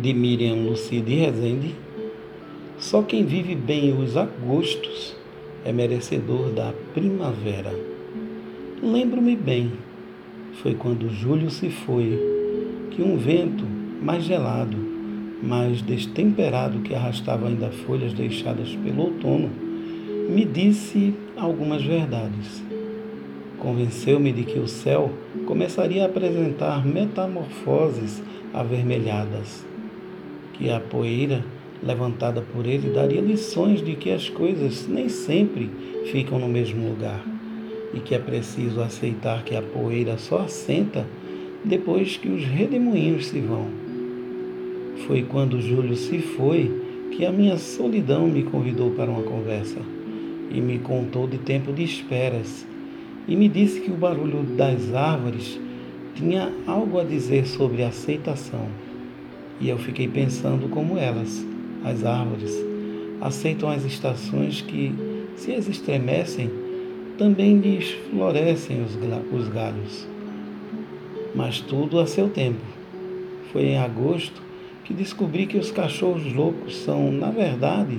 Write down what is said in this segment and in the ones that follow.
de Miriam Lucide Rezende, só quem vive bem os agostos é merecedor da primavera. Lembro-me bem, foi quando julho se foi, que um vento mais gelado, mais destemperado que arrastava ainda folhas deixadas pelo outono, me disse algumas verdades. Convenceu-me de que o céu começaria a apresentar metamorfoses avermelhadas que a poeira levantada por ele daria lições de que as coisas nem sempre ficam no mesmo lugar e que é preciso aceitar que a poeira só assenta depois que os redemoinhos se vão. Foi quando Júlio se foi que a minha solidão me convidou para uma conversa e me contou de tempo de esperas e me disse que o barulho das árvores tinha algo a dizer sobre aceitação e eu fiquei pensando como elas, as árvores, aceitam as estações que, se as estremecem, também lhes florescem os galhos. Mas tudo a seu tempo. Foi em agosto que descobri que os cachorros loucos são, na verdade,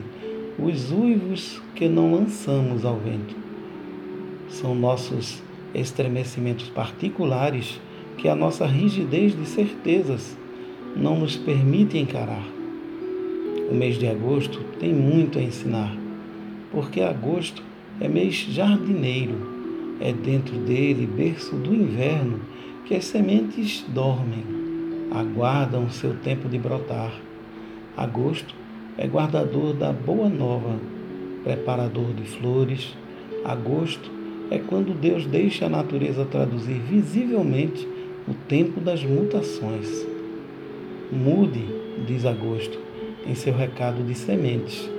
os uivos que não lançamos ao vento. São nossos estremecimentos particulares que a nossa rigidez de certezas não nos permite encarar. O mês de agosto tem muito a ensinar, porque agosto é mês jardineiro, é dentro dele, berço do inverno, que as sementes dormem, aguardam seu tempo de brotar. Agosto é guardador da boa nova, preparador de flores. Agosto é quando Deus deixa a natureza traduzir visivelmente o tempo das mutações. Mude, diz Agosto, em seu recado de sementes.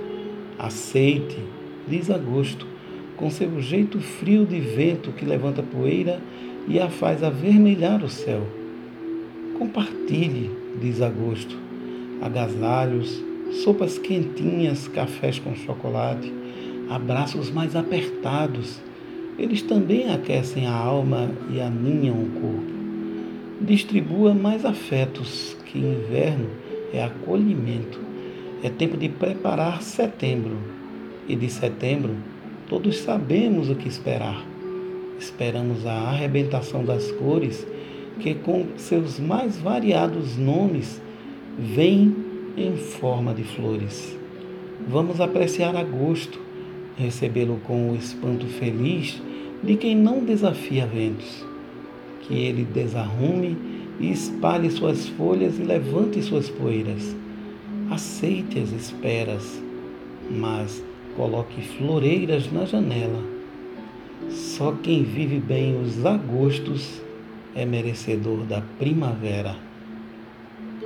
Aceite, diz Agosto, com seu jeito frio de vento que levanta poeira e a faz avermelhar o céu. Compartilhe, diz Agosto, agasalhos, sopas quentinhas, cafés com chocolate, abraços mais apertados. Eles também aquecem a alma e aninham o corpo. Distribua mais afetos, que inverno é acolhimento. É tempo de preparar setembro. E de setembro, todos sabemos o que esperar. Esperamos a arrebentação das cores, que com seus mais variados nomes vem em forma de flores. Vamos apreciar agosto, recebê-lo com o espanto feliz de quem não desafia ventos. Que ele desarrume e espalhe suas folhas e levante suas poeiras. Aceite as esperas, mas coloque floreiras na janela. Só quem vive bem os agostos é merecedor da primavera.